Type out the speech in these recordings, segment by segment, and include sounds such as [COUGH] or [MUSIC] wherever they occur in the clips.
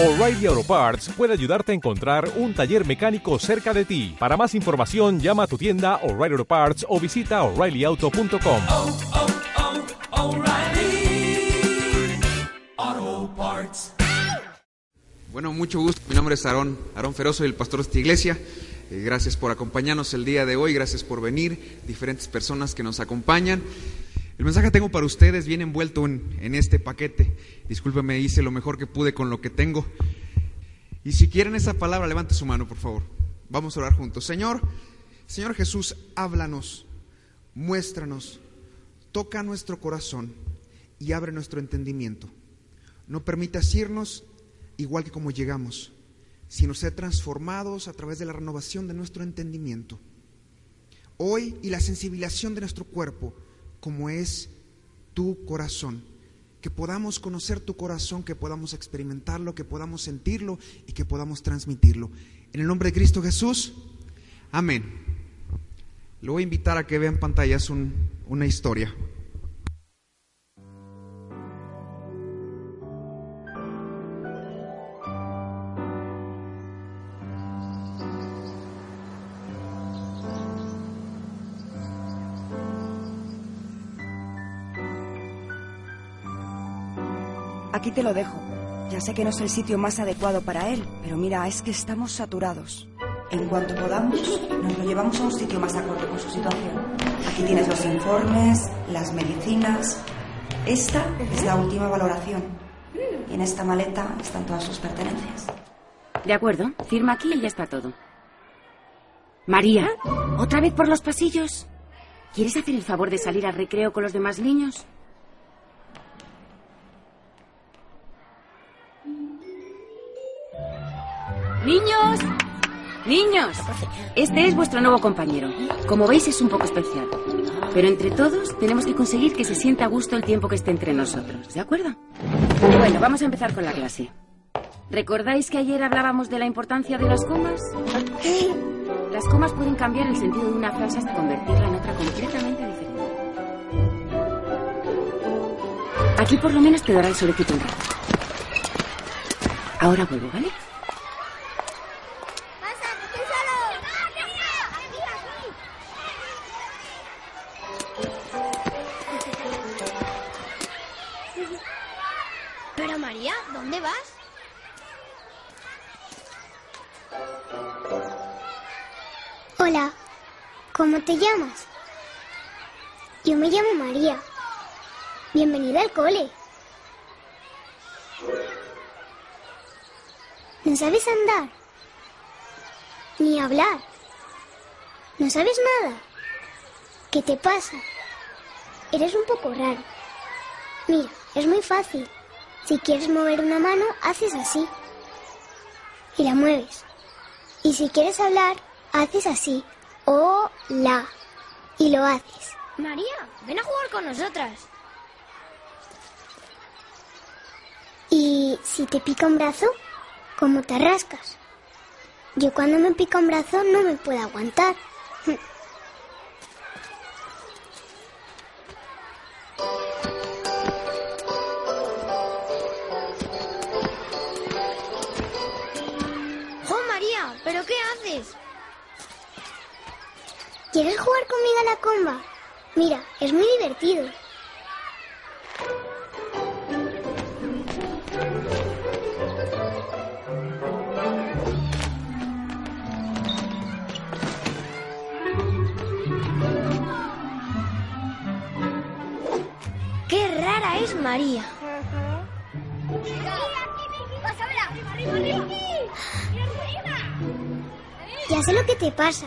O'Reilly Auto Parts puede ayudarte a encontrar un taller mecánico cerca de ti. Para más información, llama a tu tienda O'Reilly Auto Parts o visita oreillyauto.com. oh, oh, O'Reilly Auto Parts. Bueno, mucho gusto. Mi nombre es Aarón, Aarón Feroz, soy el pastor de esta iglesia. Eh, gracias por acompañarnos el día de hoy, gracias por venir, diferentes personas que nos acompañan. El mensaje que tengo para ustedes viene envuelto en, en este paquete. Discúlpeme, hice lo mejor que pude con lo que tengo. Y si quieren esa palabra, levante su mano, por favor. Vamos a orar juntos. Señor, Señor Jesús, háblanos, muéstranos, toca nuestro corazón y abre nuestro entendimiento. No permitas irnos igual que como llegamos, sino ser transformados a través de la renovación de nuestro entendimiento. Hoy y la sensibilización de nuestro cuerpo, como es tu corazón. Que podamos conocer tu corazón, que podamos experimentarlo, que podamos sentirlo y que podamos transmitirlo. En el nombre de Cristo Jesús, amén. Le voy a invitar a que vean pantallas un, una historia. Aquí te lo dejo. Ya sé que no es el sitio más adecuado para él, pero mira, es que estamos saturados. En cuanto podamos, nos lo llevamos a un sitio más acorde con su situación. Aquí tienes los informes, las medicinas. Esta es la última valoración. Y en esta maleta están todas sus pertenencias. De acuerdo, firma aquí y ya está todo. María, ¿otra vez por los pasillos? ¿Quieres hacer el favor de salir al recreo con los demás niños? Niños, este es vuestro nuevo compañero. Como veis es un poco especial. Pero entre todos tenemos que conseguir que se sienta a gusto el tiempo que esté entre nosotros, ¿de acuerdo? Bueno, vamos a empezar con la clase. ¿Recordáis que ayer hablábamos de la importancia de las comas? Las comas pueden cambiar el sentido de una frase hasta convertirla en otra completamente diferente. Aquí por lo menos te dará el solecito un rato. Ahora vuelvo, ¿vale? Al cole. ¿No sabes andar? Ni hablar. ¿No sabes nada? ¿Qué te pasa? Eres un poco raro. Mira, es muy fácil. Si quieres mover una mano, haces así. Y la mueves. Y si quieres hablar, haces así. Hola. Y lo haces. María, ven a jugar con nosotras. Y si te pica un brazo, ¿cómo te rascas? Yo cuando me pica un brazo no me puedo aguantar. [LAUGHS] ¡Jo, María! ¿Pero qué haces? ¿Quieres jugar conmigo a la comba? Mira, es muy divertido. María! Ya sé lo que te pasa.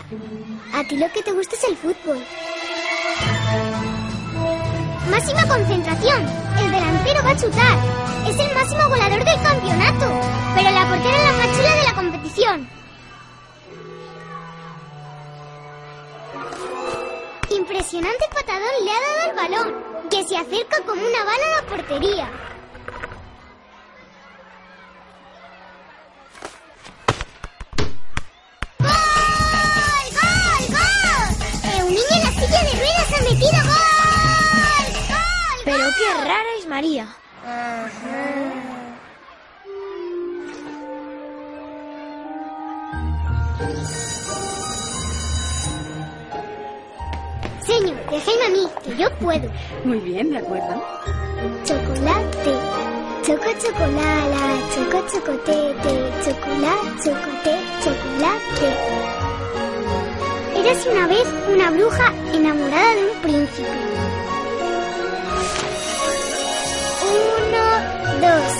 A ti lo que te gusta es el fútbol. Máxima concentración. El delantero va a chutar. Es el máximo goleador del campeonato. Pero la portera es la más chula de la competición. Impresionante patadón le ha dado al balón, que se acerca como una bala a la portería. Puedo. Muy bien, de acuerdo. Chocolate. Choco chocolala, choco chocotete, chocolate, chocote, chocolate. Eres una vez una bruja enamorada de un príncipe. Uno, dos.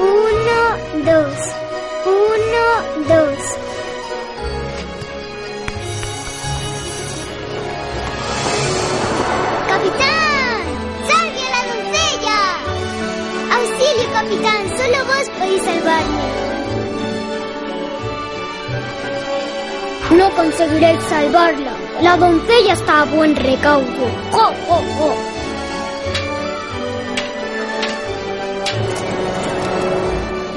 Uno, dos. Podéis salvarme. No conseguiréis salvarla. La doncella está a buen recaudo. ¡Jo, jo, jo!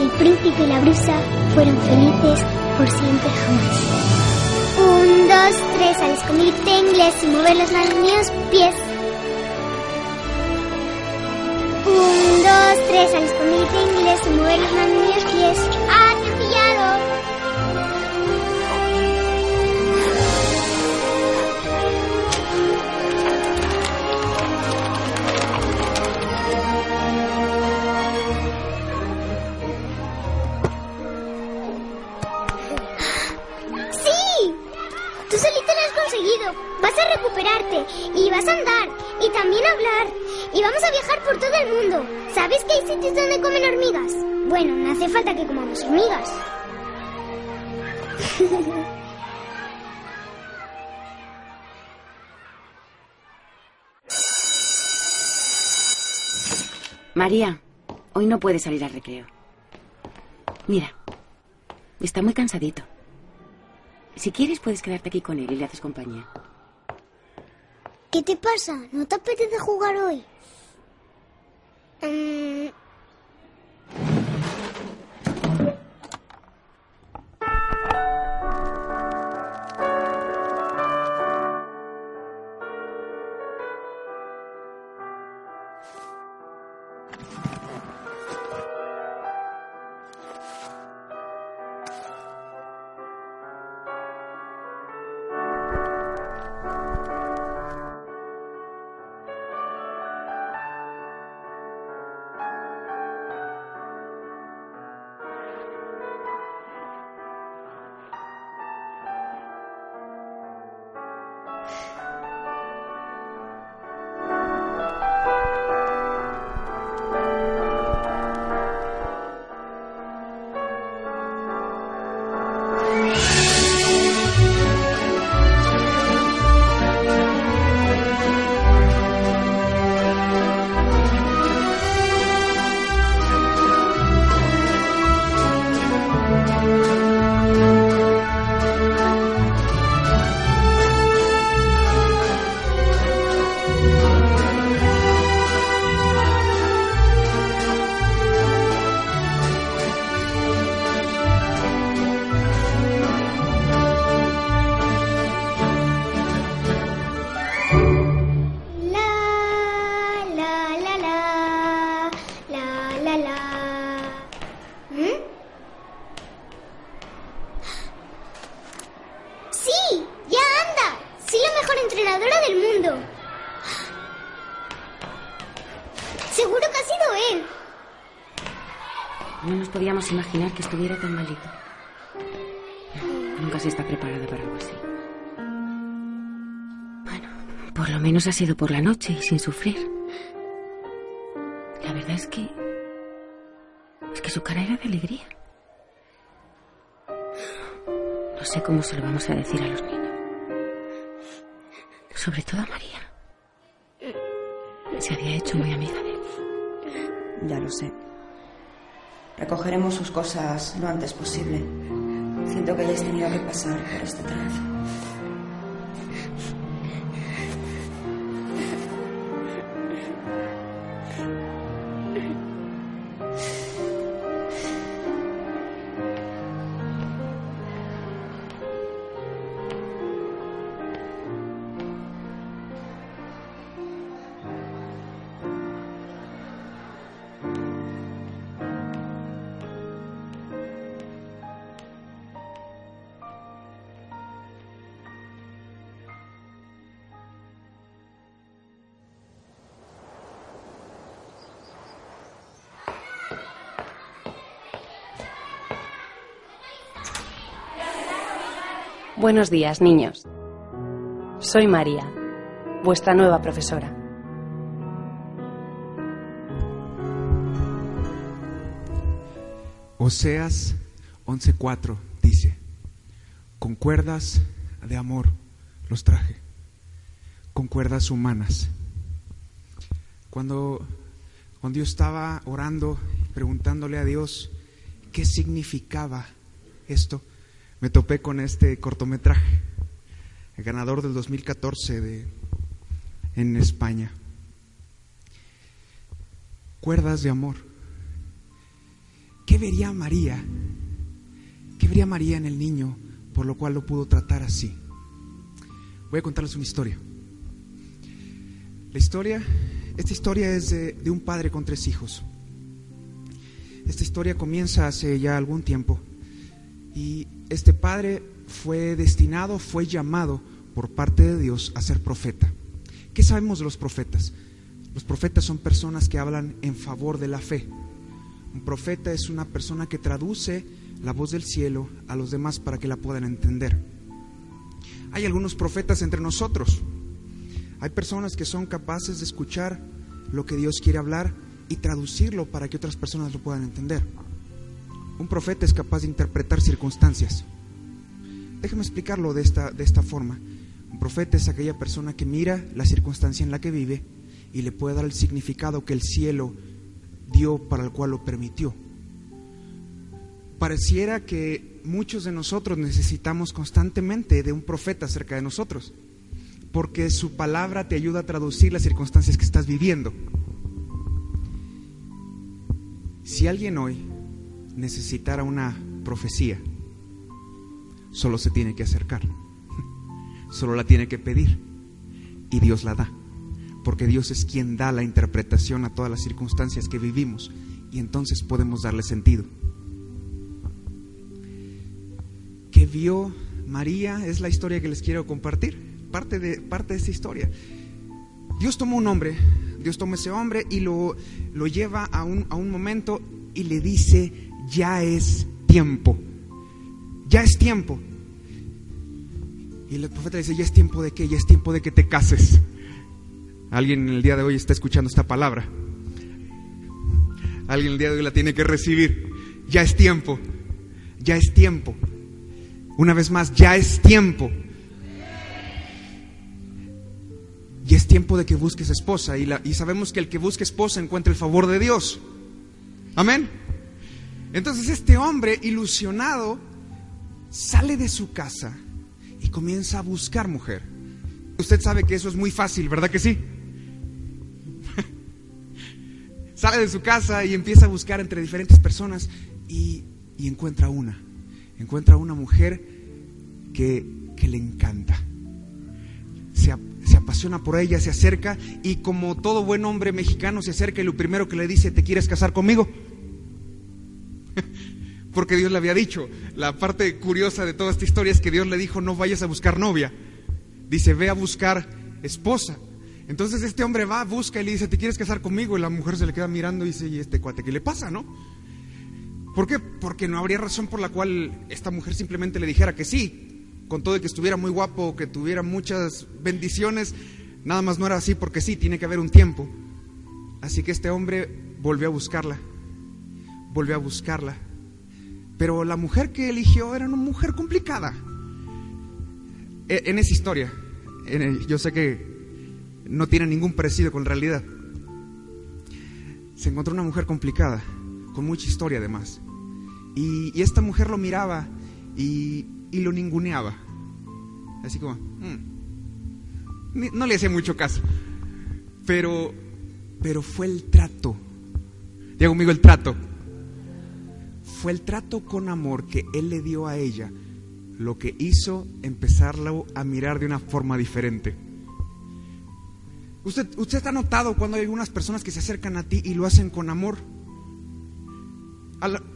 El príncipe y la brusa fueron felices por siempre jamás. Un, dos, tres, al escondite inglés y mover las manos pies. Tres, al escondite inglés y mover las manos pies. ¡Ah, te he pillado! ¡Sí! Tú solito lo has conseguido. Vas a recuperarte y vas a andar y también hablar. Y vamos a viajar por todo el mundo. ¿Sabes que hay sitios donde comen hormigas? Bueno, no hace falta que comamos hormigas. [LAUGHS] María, hoy no puedes salir al recreo. Mira, está muy cansadito. Si quieres, puedes quedarte aquí con él y le haces compañía. ¿Qué te pasa? ¿No te apetece jugar hoy? Mm, menos ha sido por la noche y sin sufrir. La verdad es que... Es que su cara era de alegría. No sé cómo se lo vamos a decir a los niños. Sobre todo a María. Se había hecho muy amiga de él. Ya lo sé. Recogeremos sus cosas lo antes posible. Siento que hayáis tenido que pasar por este trance. Buenos días, niños. Soy María, vuestra nueva profesora. Oseas 11:4 dice, con cuerdas de amor los traje, con cuerdas humanas. Cuando, cuando yo estaba orando, preguntándole a Dios qué significaba esto, me topé con este cortometraje, el ganador del 2014 de, en España. Cuerdas de amor. ¿Qué vería María? ¿Qué vería María en el niño por lo cual lo pudo tratar así? Voy a contarles una historia. La historia, esta historia es de, de un padre con tres hijos. Esta historia comienza hace ya algún tiempo y este padre fue destinado, fue llamado por parte de Dios a ser profeta. ¿Qué sabemos de los profetas? Los profetas son personas que hablan en favor de la fe. Un profeta es una persona que traduce la voz del cielo a los demás para que la puedan entender. Hay algunos profetas entre nosotros. Hay personas que son capaces de escuchar lo que Dios quiere hablar y traducirlo para que otras personas lo puedan entender. Un profeta es capaz de interpretar circunstancias. Déjame explicarlo de esta, de esta forma. Un profeta es aquella persona que mira la circunstancia en la que vive y le puede dar el significado que el cielo dio para el cual lo permitió. Pareciera que muchos de nosotros necesitamos constantemente de un profeta cerca de nosotros, porque su palabra te ayuda a traducir las circunstancias que estás viviendo. Si alguien hoy necesitara una profecía, solo se tiene que acercar, solo la tiene que pedir y Dios la da, porque Dios es quien da la interpretación a todas las circunstancias que vivimos y entonces podemos darle sentido. Que vio María es la historia que les quiero compartir, parte de, parte de esa historia. Dios tomó un hombre, Dios toma ese hombre y lo, lo lleva a un, a un momento y le dice, ya es tiempo, ya es tiempo. Y el profeta dice, ya es tiempo de qué, ya es tiempo de que te cases. Alguien en el día de hoy está escuchando esta palabra. Alguien el día de hoy la tiene que recibir. Ya es tiempo, ya es tiempo. Una vez más, ya es tiempo. Y es tiempo de que busques esposa. Y, la, y sabemos que el que busque esposa encuentra el favor de Dios. Amén. Entonces este hombre ilusionado sale de su casa y comienza a buscar mujer. Usted sabe que eso es muy fácil, ¿verdad que sí? [LAUGHS] sale de su casa y empieza a buscar entre diferentes personas y, encuentra una. Encuentra una mujer que, que le encanta. Se, se, apasiona por ella, se acerca y como todo buen hombre mexicano se acerca y lo primero que le dice, ¿te quieres casar conmigo? [LAUGHS] Porque Dios le había dicho. La parte curiosa de toda esta historia es que Dios le dijo, no vayas a buscar novia. Dice, ve a buscar esposa. Entonces este hombre va, busca y le dice, ¿te quieres casar conmigo? Y la mujer se le queda mirando y dice, ¿y este cuate qué le pasa, no? ¿Por qué? Porque no habría razón por la cual esta mujer simplemente le dijera que sí, con todo de que estuviera muy guapo, que tuviera muchas bendiciones, nada más no era así porque sí, tiene que haber un tiempo. Así que este hombre volvió a buscarla, volvió a buscarla. Pero la mujer que eligió era una mujer complicada. En esa historia, yo sé que no tiene ningún parecido con realidad. Se encontró una mujer complicada, con mucha historia además. Y, esta mujer lo miraba y, lo ninguneaba. Así como, mmm, no le hacía mucho caso. Pero, pero fue el trato. Diga conmigo el trato. Fue el trato con amor que él le dio a ella lo que hizo empezarlo a mirar de una forma diferente. Usted, usted ha notado cuando hay algunas personas que se acercan a ti y lo hacen con amor.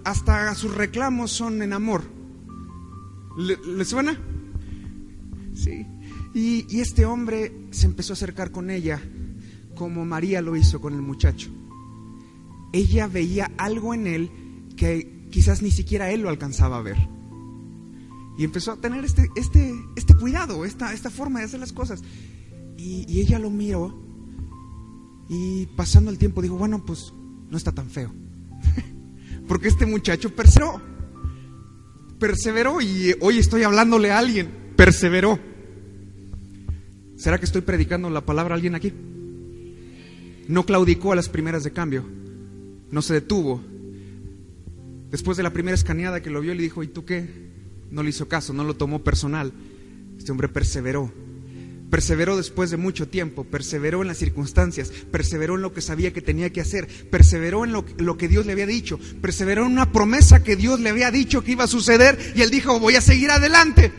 Hasta sus reclamos son en amor. ¿Le, ¿le suena? Sí. Y, y este hombre se empezó a acercar con ella como María lo hizo con el muchacho. Ella veía algo en él que quizás ni siquiera él lo alcanzaba a ver. Y empezó a tener este, este, este cuidado, esta, esta forma de hacer las cosas. Y, ella lo miró y pasando el tiempo dijo, bueno, pues no está tan feo. [LAUGHS] Porque este muchacho perseveró. Perseveró y hoy estoy hablándole a alguien. Perseveró. ¿Será que estoy predicando la palabra a alguien aquí? No claudicó a las primeras de cambio. No se detuvo. Después de la primera escaneada que lo vio, le dijo, ¿y tú qué? No le hizo caso, no lo tomó personal. Este hombre perseveró. Perseveró después de mucho tiempo, perseveró en las circunstancias, perseveró en lo que sabía que tenía que hacer, perseveró en lo, lo, que Dios le había dicho, perseveró en una promesa que Dios le había dicho que iba a suceder y él dijo, voy a seguir adelante.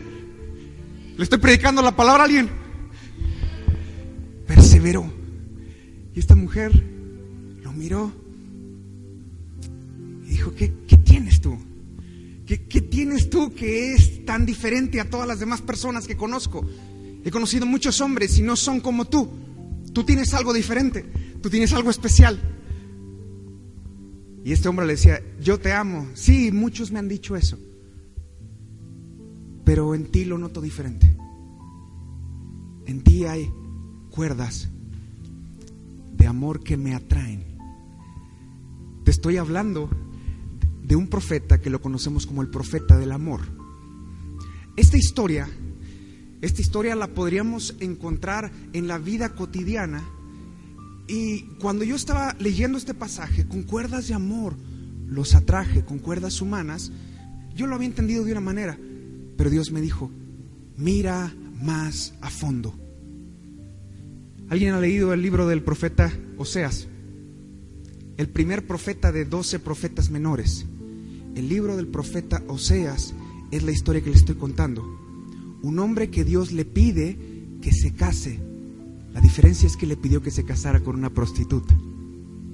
¿Le estoy predicando la palabra a alguien? Perseveró. Y esta mujer lo miró y dijo, ¿qué? ¿Qué, ¿Qué tienes tú que es tan diferente a todas las demás personas que conozco? He conocido muchos hombres y no son como tú. Tú tienes algo diferente, tú tienes algo especial. Y este hombre le decía, yo te amo. Sí, muchos me han dicho eso. Pero en ti lo noto diferente. En ti hay cuerdas de amor que me atraen. Te estoy hablando de un profeta que lo conocemos como el profeta del amor. Esta historia esta historia la podríamos encontrar en la vida cotidiana. Y cuando yo estaba leyendo este pasaje, con cuerdas de amor los atraje, con cuerdas humanas, yo lo había entendido de una manera, pero Dios me dijo, mira más a fondo. ¿Alguien ha leído el libro del profeta Oseas? El primer profeta de doce profetas menores. El libro del profeta Oseas es la historia que le estoy contando un hombre que Dios le pide que se case. La diferencia es que le pidió que se casara con una prostituta.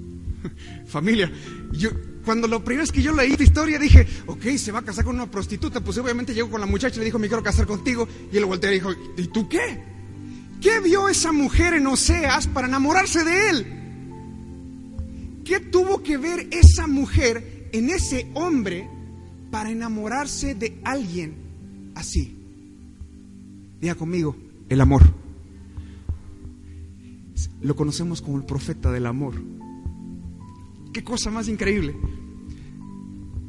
[LAUGHS] Familia, yo cuando lo primero es que yo leí esta historia dije, ok, se va a casar con una prostituta, pues obviamente llegó con la muchacha y le dijo, me quiero casar contigo, y él volteó y dijo, ¿y tú qué? ¿Qué vio esa mujer en Oseas para enamorarse de él? ¿Qué tuvo que ver esa mujer en ese hombre para enamorarse de alguien así? Diga conmigo, el amor. Lo conocemos como el profeta del amor. Qué cosa más increíble.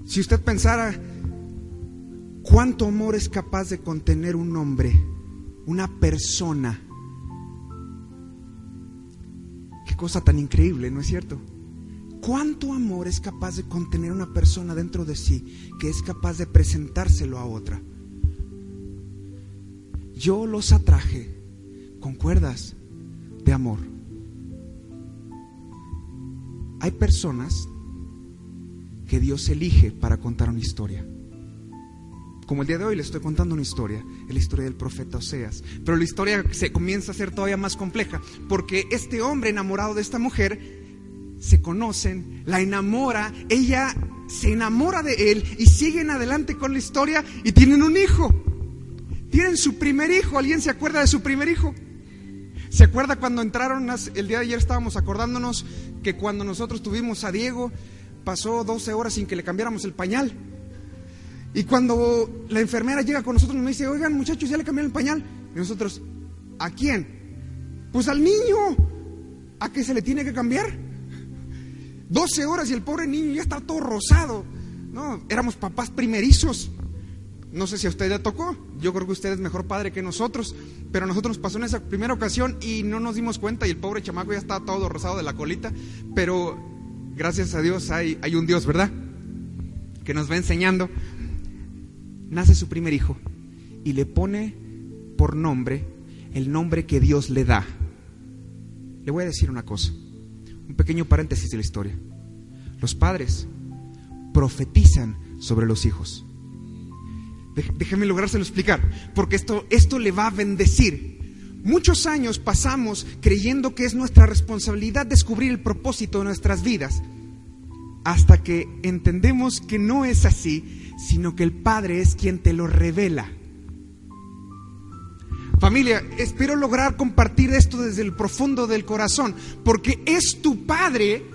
Si usted pensara cuánto amor es capaz de contener un hombre, una persona, qué cosa tan increíble, ¿no es cierto? ¿Cuánto amor es capaz de contener una persona dentro de sí que es capaz de presentárselo a otra? yo los atraje con cuerdas de amor. Hay personas que Dios elige para contar una historia. Como el día de hoy le estoy contando una historia, la historia del profeta Oseas. Pero la historia se comienza a ser todavía más compleja, porque este hombre enamorado de esta mujer se conocen, la enamora, ella se enamora de él y siguen adelante con la historia y tienen un hijo. Tienen su primer hijo. ¿Alguien se acuerda de su primer hijo? ¿Se acuerda cuando entraron? El día de ayer estábamos acordándonos que cuando nosotros tuvimos a Diego, pasó 12 horas sin que le cambiáramos el pañal. Y cuando la enfermera llega con nosotros, nos dice, oigan muchachos, ya le cambiaron el pañal. Y nosotros, ¿a quién? Pues al niño. ¿A qué se le tiene que cambiar? 12 horas y el pobre niño ya está todo rosado. No, éramos papás primerizos. No sé si a usted le tocó, yo creo que usted es mejor padre que nosotros, pero nosotros nos pasó en esa primera ocasión y no nos dimos cuenta y el pobre chamaco ya estaba todo rosado de la colita, pero gracias a Dios hay un Dios, ¿verdad? Que nos va enseñando. Nace su primer hijo y le pone por nombre el nombre que Dios le da. Le voy a decir una cosa, un pequeño paréntesis de la historia. Los padres profetizan sobre los hijos. Déjeme lográrselo explicar, porque esto, esto le va a bendecir. Muchos años pasamos creyendo que es nuestra responsabilidad descubrir el propósito de nuestras vidas, hasta que entendemos que no es así, sino que el Padre es quien te lo revela. Familia, espero lograr compartir esto desde el profundo del corazón, porque es tu Padre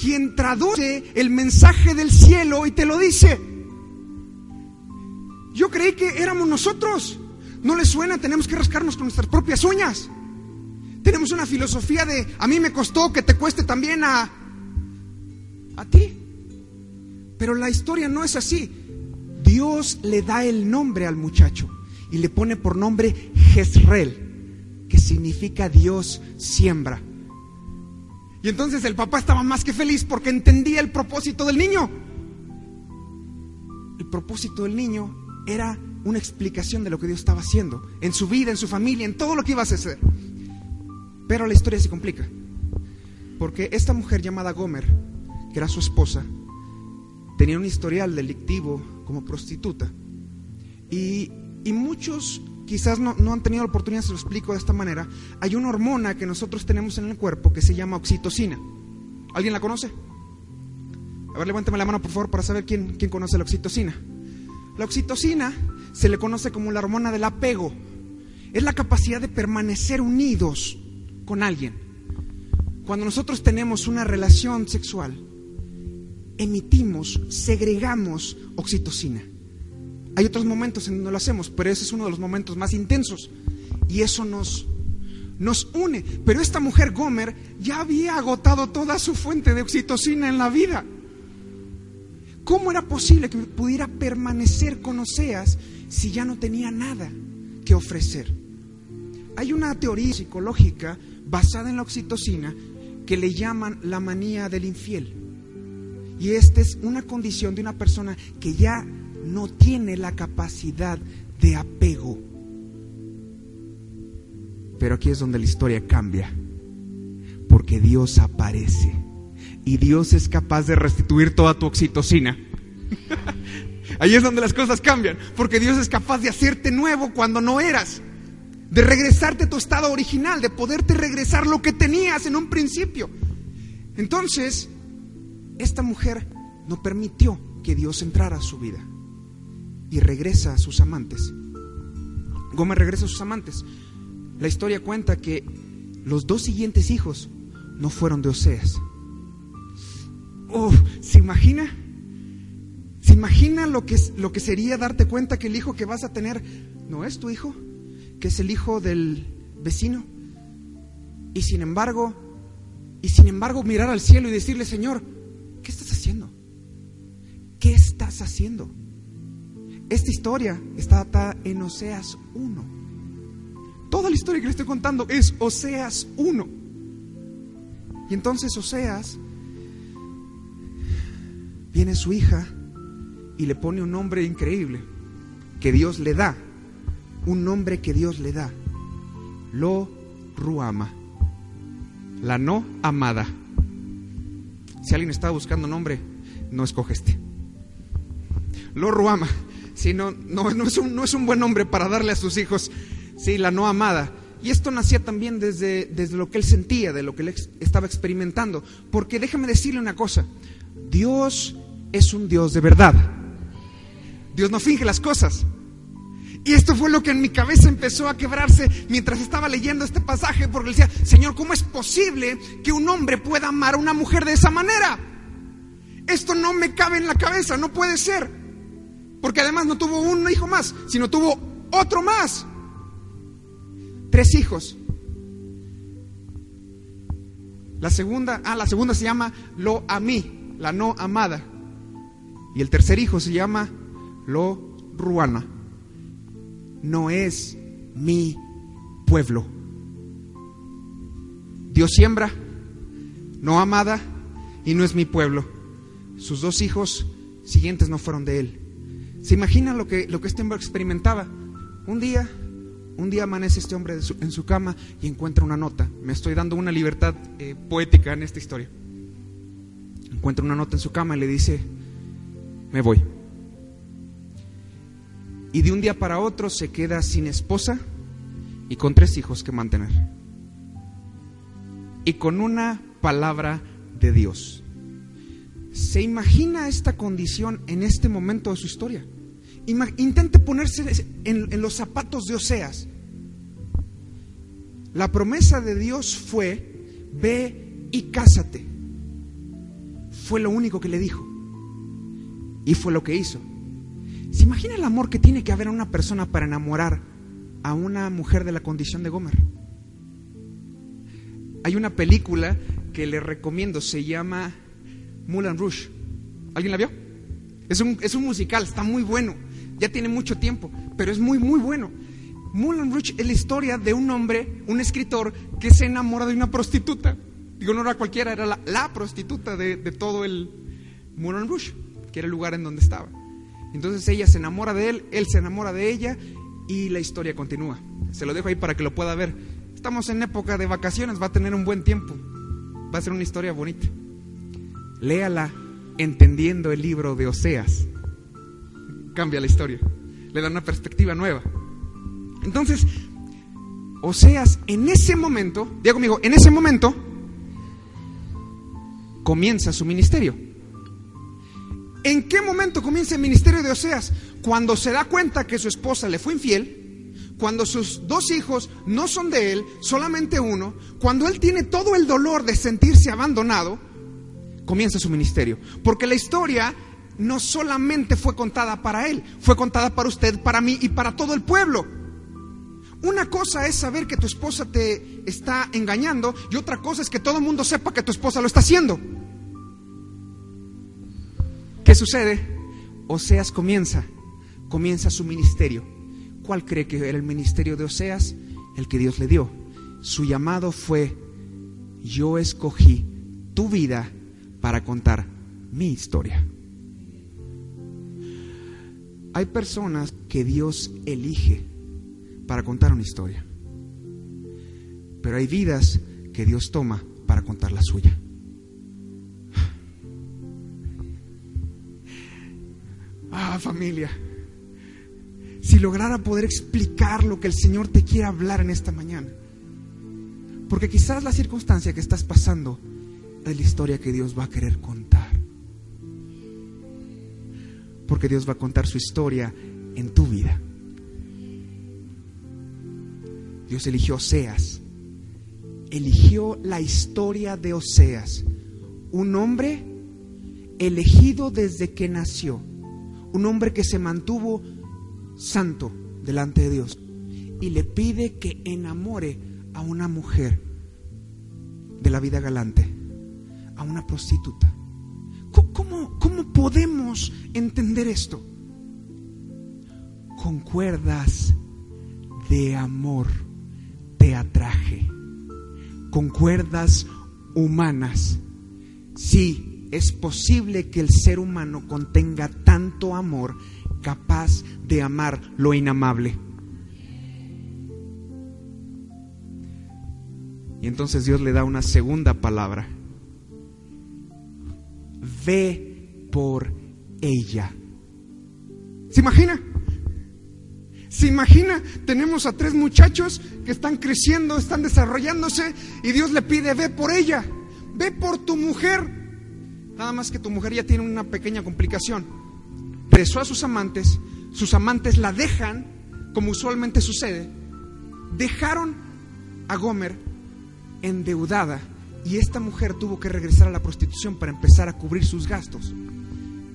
quien traduce el mensaje del cielo y te lo dice. Yo creí que éramos nosotros. ¿No les suena? Tenemos que rascarnos con nuestras propias uñas. Tenemos una filosofía de a mí me costó que te cueste también a a ti. Pero la historia no es así. Dios le da el nombre al muchacho y le pone por nombre Jezreel, que significa Dios siembra. Y entonces el papá estaba más que feliz porque entendía el propósito del niño. El propósito del niño era una explicación de lo que Dios estaba haciendo en su vida, en su familia, en todo lo que iba a hacer. Pero la historia se complica. Porque esta mujer llamada Gomer, que era su esposa, tenía un historial delictivo como prostituta. Y, y muchos quizás no, no, han tenido la oportunidad, se lo explico de esta manera. Hay una hormona que nosotros tenemos en el cuerpo que se llama oxitocina. ¿Alguien la conoce? A ver, levántame la mano por favor para saber quién, quién conoce la oxitocina. La oxitocina se le conoce como la hormona del apego. Es la capacidad de permanecer unidos con alguien. Cuando nosotros tenemos una relación sexual, emitimos, segregamos oxitocina. Hay otros momentos en donde lo hacemos, pero ese es uno de los momentos más intensos. Y eso nos, nos une. Pero esta mujer Gomer ya había agotado toda su fuente de oxitocina en la vida. ¿Cómo era posible que pudiera permanecer con Oseas si ya no tenía nada que ofrecer? Hay una teoría psicológica basada en la oxitocina que le llaman la manía del infiel. Y esta es una condición de una persona que ya no tiene la capacidad de apego. Pero aquí es donde la historia cambia, porque Dios aparece y Dios es capaz de restituir toda tu oxitocina. [LAUGHS] Ahí es donde las cosas cambian, porque Dios es capaz de hacerte nuevo cuando no eras, de regresarte a tu estado original, de poderte regresar lo que tenías en un principio. Entonces, esta mujer no permitió que Dios entrara a su vida y regresa a sus amantes. Gómez regresa a sus amantes. La historia cuenta que los dos siguientes hijos no fueron de Oseas. Oh, ¿se imagina? ¿Se imagina lo que, lo que sería darte cuenta que el hijo que vas a tener no es tu hijo? Que es el hijo del vecino. Y sin embargo, y sin embargo mirar al cielo y decirle, Señor, ¿qué estás haciendo? ¿Qué estás haciendo? Esta historia está atada en Oseas 1. Toda la historia que le estoy contando es Oseas 1. Y entonces Oseas viene su hija y le pone un nombre increíble que Dios le da. Un nombre que Dios le da. Lo Ruama. La no amada. Si alguien está buscando nombre, no escoge este. Lo Ruama. Si no, no, es un, no es un buen nombre para darle a sus hijos. Sí, la no amada. Y esto nacía también desde, desde lo que él sentía, de lo que él estaba experimentando. Porque déjame decirle una cosa. Dios es un Dios de verdad. Dios no finge las cosas. Y esto fue lo que en mi cabeza empezó a quebrarse mientras estaba leyendo este pasaje, porque decía, Señor, ¿cómo es posible que un hombre pueda amar a una mujer de esa manera? Esto no me cabe en la cabeza, no puede ser. Porque además no tuvo un hijo más, sino tuvo otro más. Tres hijos. La segunda, ah, la segunda se llama Lo Amí, la no amada. Y el tercer hijo se llama Lo Ruana. No es mi pueblo. Dios siembra, no amada, y no es mi pueblo. Sus dos hijos siguientes no fueron de él. ¿Se imagina lo que, lo que hombre experimentaba? Un día, un día amanece este hombre en su cama y encuentra una nota. Me estoy dando una libertad eh, poética en esta historia. Encuentra una nota en su cama y le dice, me voy. Y de un día para otro se queda sin esposa y con tres hijos que mantener. Y con una palabra de Dios. ¿Se imagina esta condición en este momento de su historia? Intente ponerse en, los zapatos de Oseas. La promesa de Dios fue, ve y cásate. Fue lo único que le dijo. Y fue lo que hizo. ¿Se imagina el amor que tiene que haber a una persona para enamorar a una mujer de la condición de Gomer? Hay una película que le recomiendo, se llama Moulin Rouge. ¿Alguien la vio? Es un, es un musical, está muy bueno. Ya tiene mucho tiempo, pero es muy, muy bueno. Moulin Rouge es la historia de un hombre, un escritor, que se enamora de una prostituta. Digo, no era cualquiera, era la, prostituta de, de todo el Moulin Rouge, que era el lugar en donde estaba. Entonces ella se enamora de él, él se enamora de ella y la historia continúa. Se lo dejo ahí para que lo pueda ver. Estamos en época de vacaciones, va a tener un buen tiempo. Va a ser una historia bonita. Léala entendiendo el libro de Oseas. Cambia la historia. Le da una perspectiva nueva. Entonces, Oseas en ese momento, diga conmigo, en ese momento comienza su ministerio. ¿En qué momento comienza el ministerio de Oseas? Cuando se da cuenta que su esposa le fue infiel, cuando sus dos hijos no son de él, solamente uno, cuando él tiene todo el dolor de sentirse abandonado, comienza su ministerio. Porque la historia no solamente fue contada para él, fue contada para usted, para mí y para todo el pueblo. Una cosa es saber que tu esposa te está engañando y otra cosa es que todo el mundo sepa que tu esposa lo está haciendo. ¿Qué sucede? Oseas comienza, comienza su ministerio. ¿Cuál cree que era el ministerio de Oseas? El que Dios le dio. Su llamado fue, yo escogí tu vida para contar mi historia. Hay personas que Dios elige para contar una historia, pero hay vidas que Dios toma para contar la suya. Ah, familia, si lograra poder explicar lo que el Señor te quiere hablar en esta mañana, porque quizás la circunstancia que estás pasando es la historia que Dios va a querer contar. Porque Dios va a contar su historia en tu vida. Dios eligió Oseas. Eligió la historia de Oseas. Un hombre elegido desde que nació. Un hombre que se mantuvo santo delante de Dios. Y le pide que enamore a una mujer de la vida galante a una prostituta. ¿Cómo, cómo podemos entender esto? Con cuerdas de amor te atraje, con cuerdas humanas. Sí, es posible que el ser humano contenga tanto amor capaz de amar lo inamable. Y entonces Dios le da una segunda palabra ve por ella. ¿Se imagina? ¿Se imagina? Tenemos a tres muchachos que están creciendo, están desarrollándose y Dios le pide, ve por ella, ve por tu mujer. Nada más que tu mujer ya tiene una pequeña complicación. Presó a sus amantes, sus amantes la dejan, como usualmente sucede. Dejaron a Gomer endeudada y esta mujer tuvo que regresar a la prostitución para empezar a cubrir sus gastos.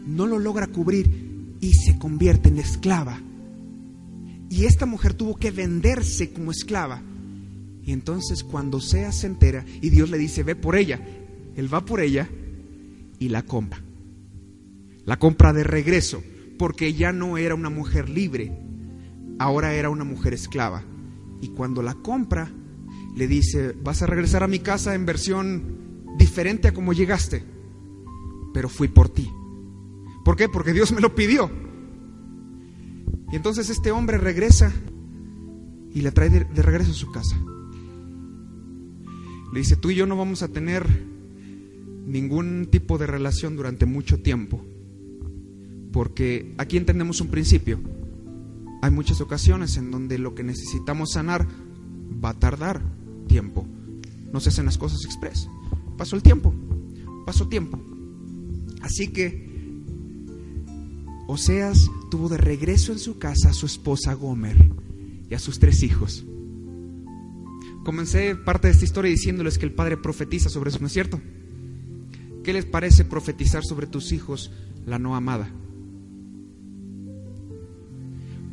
No lo logra cubrir y se convierte en esclava. Y esta mujer tuvo que venderse como esclava. Y entonces cuando sea se entera y Dios le dice, ve por ella, él va por ella y la compra. La compra de regreso, porque ya no era una mujer libre, ahora era una mujer esclava. Y cuando la compra, le dice, vas a regresar a mi casa en versión diferente a como llegaste, pero fui por ti. ¿Por qué? Porque Dios me lo pidió. Y entonces este hombre regresa y la trae de, de, regreso a su casa. Le dice, tú y yo no vamos a tener ningún tipo de relación durante mucho tiempo, porque aquí entendemos un principio. Hay muchas ocasiones en donde lo que necesitamos sanar va a tardar tiempo. No se hacen las cosas express. Pasó el tiempo, pasó tiempo. Así que Oseas tuvo de regreso en su casa a su esposa Gomer y a sus tres hijos. Comencé parte de esta historia diciéndoles que el padre profetiza sobre eso, ¿no es cierto? ¿Qué les parece profetizar sobre tus hijos la no amada?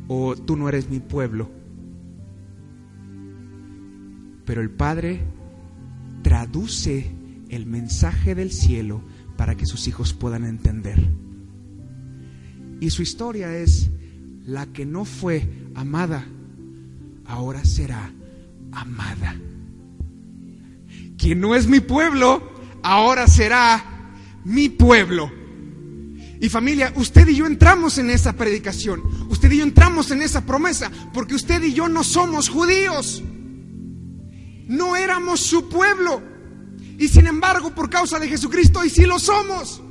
o tú no eres mi pueblo. Pero el Padre traduce el mensaje del cielo para que sus hijos puedan entender. Y su historia es la que no fue amada, ahora será amada. Quien no es mi pueblo, ahora será mi pueblo. Y familia, usted y yo entramos en esa predicación, usted y yo entramos en esa promesa, porque usted y yo no somos judíos, no éramos su pueblo. Y sin embargo, por causa de Jesucristo, hoy sí lo somos.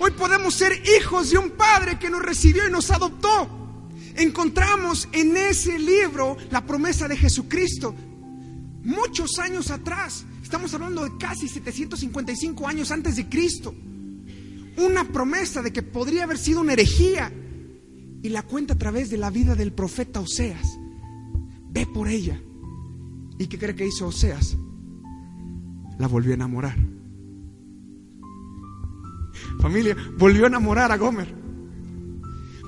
Hoy podemos ser hijos de un Padre que nos recibió y nos adoptó. Encontramos en ese libro la promesa de Jesucristo. Muchos años atrás, estamos hablando de casi 755 años antes de Cristo. Una promesa de que podría haber sido una herejía. Y la cuenta a través de la vida del profeta Oseas. Ve por ella. ¿Y qué cree que hizo Oseas? La volvió a enamorar. Familia, volvió a enamorar a Gomer.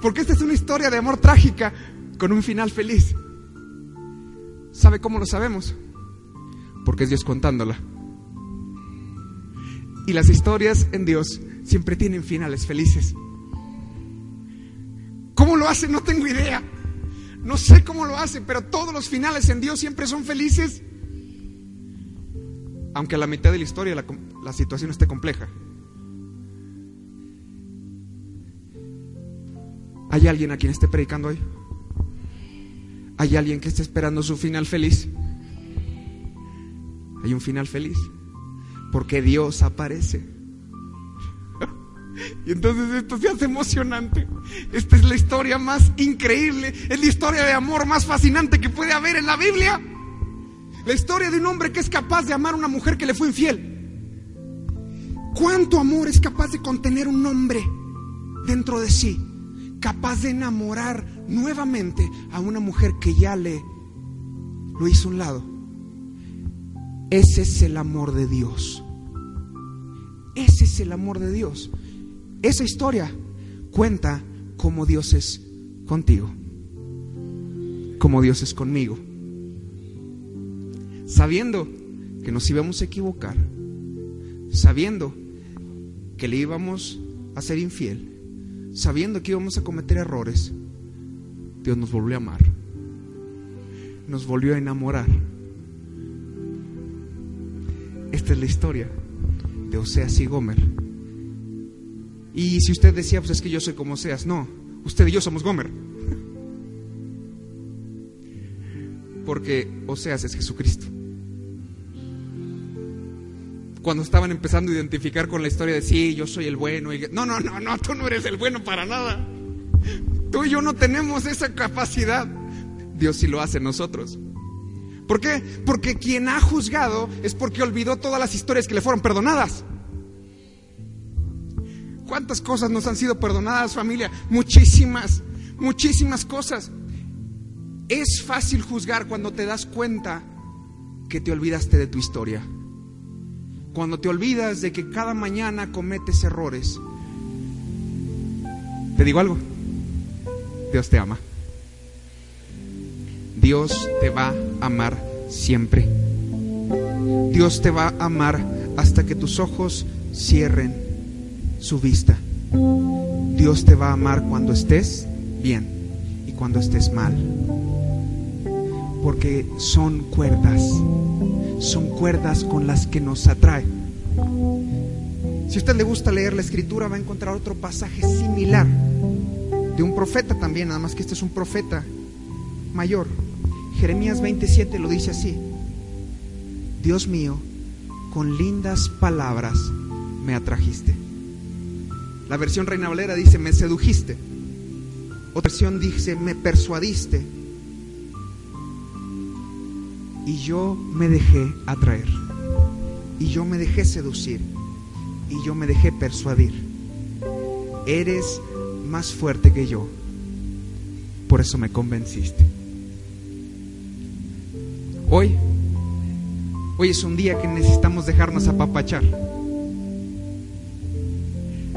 Porque esta es una historia de amor trágica con un final feliz. ¿Sabe cómo lo sabemos? Porque es Dios contándola. Y las historias en Dios siempre tienen finales felices. ¿Cómo lo hace? No tengo idea. No sé cómo lo hace, pero todos los finales en Dios siempre son felices. Aunque a la mitad de la historia la, la situación esté compleja. ¿Hay alguien a quien esté predicando hoy? ¿Hay alguien que esté esperando su final feliz? Hay un final feliz. Porque Dios aparece. Y entonces esto se hace emocionante. Esta es la historia más increíble. Es la historia de amor más fascinante que puede haber en la Biblia. La historia de un hombre que es capaz de amar a una mujer que le fue infiel. ¿Cuánto amor es capaz de contener un hombre dentro de sí? Capaz de enamorar nuevamente a una mujer que ya le lo hizo un lado. Ese es el amor de Dios. Ese es el amor de Dios. Esa historia cuenta cómo Dios es contigo, cómo Dios es conmigo. Sabiendo que nos íbamos a equivocar, sabiendo que le íbamos a ser infiel, sabiendo que íbamos a cometer errores, Dios nos volvió a amar, nos volvió a enamorar. Esta es la historia de Oseas y Gomer. Y si usted decía, pues es que yo soy como Oseas, no, usted y yo somos Gomer. Porque Oseas es Jesucristo. Cuando estaban empezando a identificar con la historia de sí, yo soy el bueno. Y... No, no, no, no, tú no eres el bueno para nada. Tú y yo no tenemos esa capacidad. Dios sí lo hace nosotros. ¿Por qué? Porque quien ha juzgado es porque olvidó todas las historias que le fueron perdonadas. ¿Cuántas cosas nos han sido perdonadas, familia? Muchísimas, muchísimas cosas. Es fácil juzgar cuando te das cuenta que te olvidaste de tu historia. Cuando te olvidas de que cada mañana cometes errores. ¿Te digo algo? Dios te ama. Dios te va a amar siempre. Dios te va a amar hasta que tus ojos cierren su vista. Dios te va a amar cuando estés bien y cuando estés mal. Porque son cuerdas, son cuerdas con las que nos atrae. Si a usted le gusta leer la escritura, va a encontrar otro pasaje similar de un profeta también, nada más que este es un profeta mayor. Jeremías 27 lo dice así. Dios mío, con lindas palabras me atrajiste. La versión Reina Valera dice, me sedujiste. Otra versión dice, me persuadiste. Y yo me dejé atraer. Y yo me dejé seducir. Y yo me dejé persuadir. Eres más fuerte que yo. Por eso me convenciste. Hoy, hoy es un día que necesitamos dejarnos apapachar.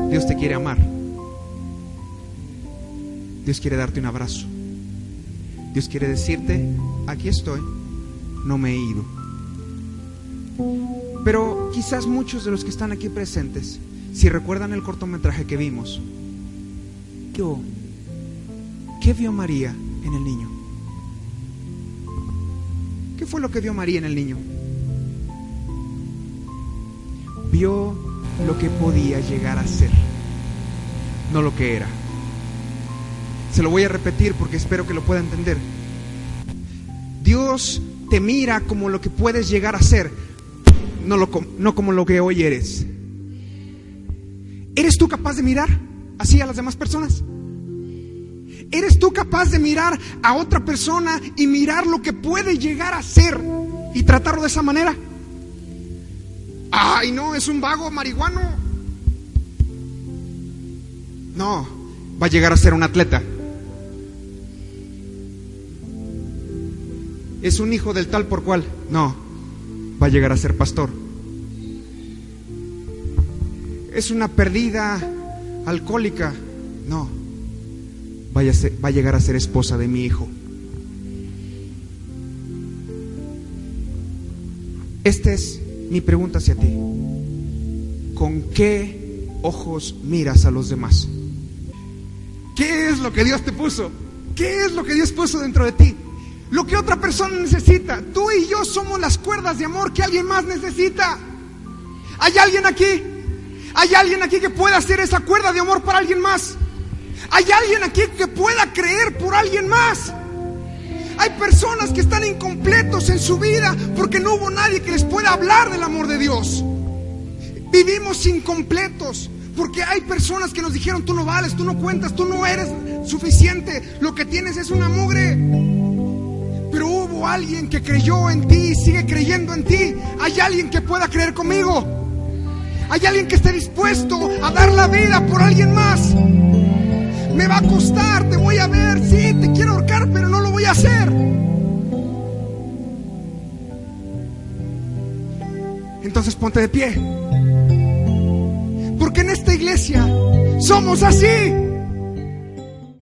Dios te quiere amar. Dios quiere darte un abrazo. Dios quiere decirte, aquí estoy, no me he ido. Pero quizás muchos de los que están aquí presentes, si recuerdan el cortometraje que vimos, ¿qué, vio María en el niño? ¿Qué fue lo que vio María en el niño? Vio lo que podía llegar a ser, no lo que era. Se lo voy a repetir porque espero que lo pueda entender. Dios te mira como lo que puedes llegar a ser, no, lo, no como lo que hoy eres. ¿Eres tú capaz de mirar así a las demás personas? ¿Eres tú capaz de mirar a otra persona y mirar lo que puede llegar a ser y tratarlo de esa manera? Ay, no, es un vago marihuano. No, va a llegar a ser un atleta. Es un hijo del tal por cual. No, va a llegar a ser pastor. Es una perdida alcohólica. No, vaya va a llegar a ser esposa de mi hijo. Esta es mi pregunta hacia ti. ¿Con qué ojos miras a los demás? ¿Qué es lo que Dios te puso? ¿Qué es lo que Dios puso dentro de ti? Lo que otra persona necesita. Tú y yo somos las cuerdas de amor que alguien más necesita. ¿Hay alguien aquí? ¿Hay alguien aquí que pueda hacer esa cuerda de amor para alguien más? ¿Hay alguien aquí que pueda creer por alguien más? Hay personas que están incompletos en su vida porque no hubo nadie que les pueda hablar del amor de Dios. Vivimos incompletos porque hay personas que nos dijeron tú no vales, tú no cuentas, tú no eres suficiente, lo que tienes es una mugre. Pero hubo alguien que creyó en ti y sigue creyendo en ti. Hay alguien que pueda creer conmigo. Hay alguien que esté dispuesto a dar la vida por alguien más. Me va a costar, te voy a ver, sí, te quiero ahorcar, pero no hacer. Entonces ponte de pie. Porque en esta iglesia somos así.